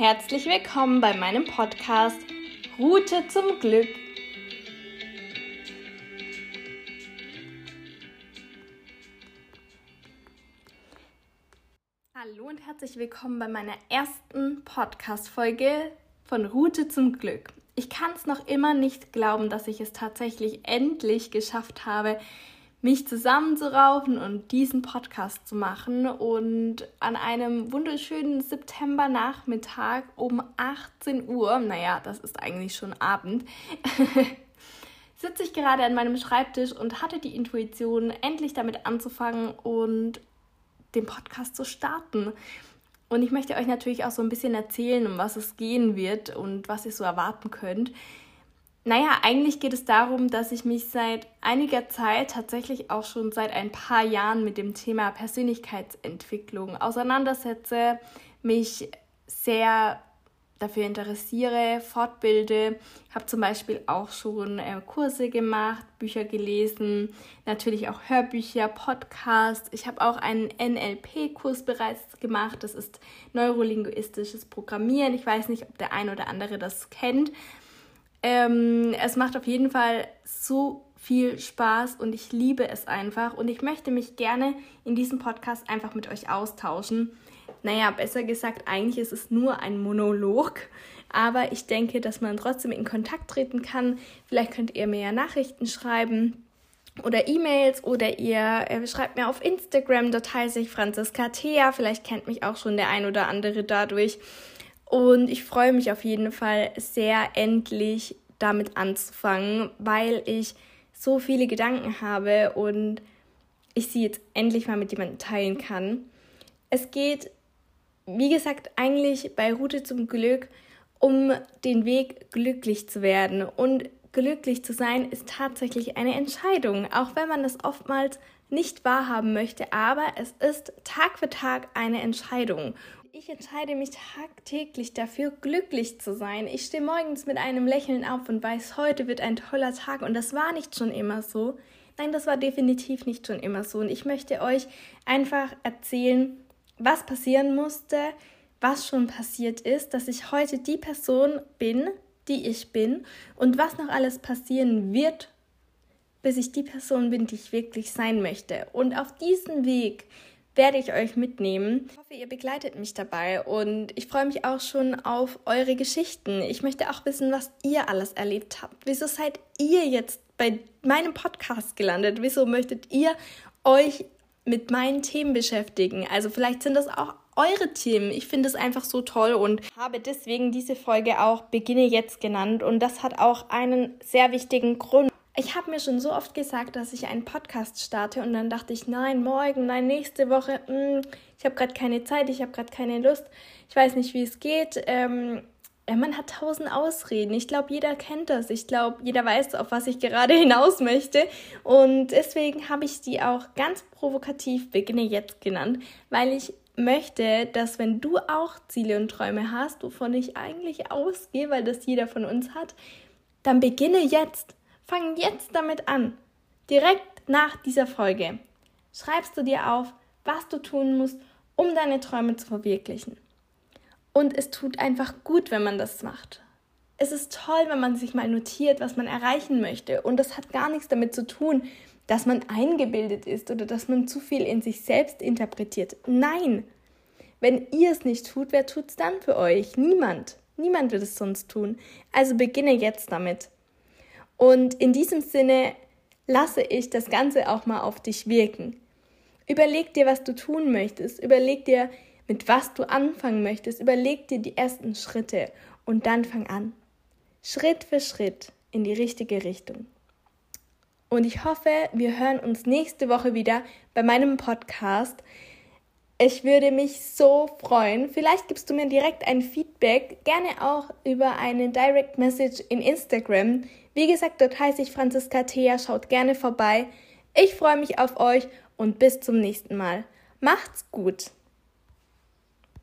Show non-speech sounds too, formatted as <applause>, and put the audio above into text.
Herzlich willkommen bei meinem Podcast Route zum Glück. Hallo und herzlich willkommen bei meiner ersten Podcast-Folge von Route zum Glück. Ich kann es noch immer nicht glauben, dass ich es tatsächlich endlich geschafft habe, mich zusammenzuraufen und diesen Podcast zu machen. Und an einem wunderschönen Septembernachmittag um 18 Uhr, naja, das ist eigentlich schon Abend, <laughs> sitze ich gerade an meinem Schreibtisch und hatte die Intuition, endlich damit anzufangen und den Podcast zu starten. Und ich möchte euch natürlich auch so ein bisschen erzählen, um was es gehen wird und was ihr so erwarten könnt. Naja, eigentlich geht es darum, dass ich mich seit einiger Zeit, tatsächlich auch schon seit ein paar Jahren mit dem Thema Persönlichkeitsentwicklung auseinandersetze, mich sehr dafür interessiere, fortbilde. Habe zum Beispiel auch schon äh, Kurse gemacht, Bücher gelesen, natürlich auch Hörbücher, Podcasts. Ich habe auch einen NLP-Kurs bereits gemacht. Das ist neurolinguistisches Programmieren. Ich weiß nicht, ob der ein oder andere das kennt. Ähm, es macht auf jeden Fall so viel Spaß und ich liebe es einfach und ich möchte mich gerne in diesem Podcast einfach mit euch austauschen. Naja, besser gesagt, eigentlich ist es nur ein Monolog, aber ich denke, dass man trotzdem in Kontakt treten kann. Vielleicht könnt ihr mir ja Nachrichten schreiben oder E-Mails oder ihr äh, schreibt mir auf Instagram, dort heiße ich Franziska Thea. Vielleicht kennt mich auch schon der ein oder andere dadurch. Und ich freue mich auf jeden Fall sehr, endlich damit anzufangen, weil ich so viele Gedanken habe und ich sie jetzt endlich mal mit jemandem teilen kann. Es geht, wie gesagt, eigentlich bei Route zum Glück um den Weg, glücklich zu werden. Und glücklich zu sein ist tatsächlich eine Entscheidung, auch wenn man es oftmals nicht wahrhaben möchte, aber es ist Tag für Tag eine Entscheidung. Ich entscheide mich tagtäglich dafür, glücklich zu sein. Ich stehe morgens mit einem Lächeln auf und weiß, heute wird ein toller Tag. Und das war nicht schon immer so. Nein, das war definitiv nicht schon immer so. Und ich möchte euch einfach erzählen, was passieren musste, was schon passiert ist, dass ich heute die Person bin, die ich bin und was noch alles passieren wird, bis ich die Person bin, die ich wirklich sein möchte. Und auf diesem Weg werde ich euch mitnehmen. Ich hoffe, ihr begleitet mich dabei und ich freue mich auch schon auf eure Geschichten. Ich möchte auch wissen, was ihr alles erlebt habt. Wieso seid ihr jetzt bei meinem Podcast gelandet? Wieso möchtet ihr euch mit meinen Themen beschäftigen? Also vielleicht sind das auch eure Themen. Ich finde es einfach so toll und habe deswegen diese Folge auch Beginne jetzt genannt und das hat auch einen sehr wichtigen Grund ich habe mir schon so oft gesagt, dass ich einen Podcast starte und dann dachte ich, nein, morgen, nein, nächste Woche, mh, hm, ich habe gerade keine Zeit, ich habe gerade keine Lust, ich weiß nicht, wie es geht. Ähm, man hat tausend Ausreden. Ich glaube, jeder kennt das. Ich glaube, jeder weiß, auf was ich gerade <laughs> hinaus möchte. Und deswegen habe ich die auch ganz provokativ Beginne jetzt genannt, weil ich möchte, dass wenn du auch Ziele und Träume hast, wovon ich eigentlich ausgehe, weil das jeder von uns hat, dann beginne jetzt. Fang jetzt damit an. Direkt nach dieser Folge schreibst du dir auf, was du tun musst, um deine Träume zu verwirklichen. Und es tut einfach gut, wenn man das macht. Es ist toll, wenn man sich mal notiert, was man erreichen möchte. Und das hat gar nichts damit zu tun, dass man eingebildet ist oder dass man zu viel in sich selbst interpretiert. Nein! Wenn ihr es nicht tut, wer tut es dann für euch? Niemand. Niemand wird es sonst tun. Also beginne jetzt damit. Und in diesem Sinne lasse ich das Ganze auch mal auf dich wirken. Überleg dir, was du tun möchtest. Überleg dir, mit was du anfangen möchtest. Überleg dir die ersten Schritte und dann fang an. Schritt für Schritt in die richtige Richtung. Und ich hoffe, wir hören uns nächste Woche wieder bei meinem Podcast. Ich würde mich so freuen. Vielleicht gibst du mir direkt ein Feedback, gerne auch über eine Direct Message in Instagram. Wie gesagt, dort heiße ich Franziska Thea, schaut gerne vorbei. Ich freue mich auf euch und bis zum nächsten Mal. Macht's gut!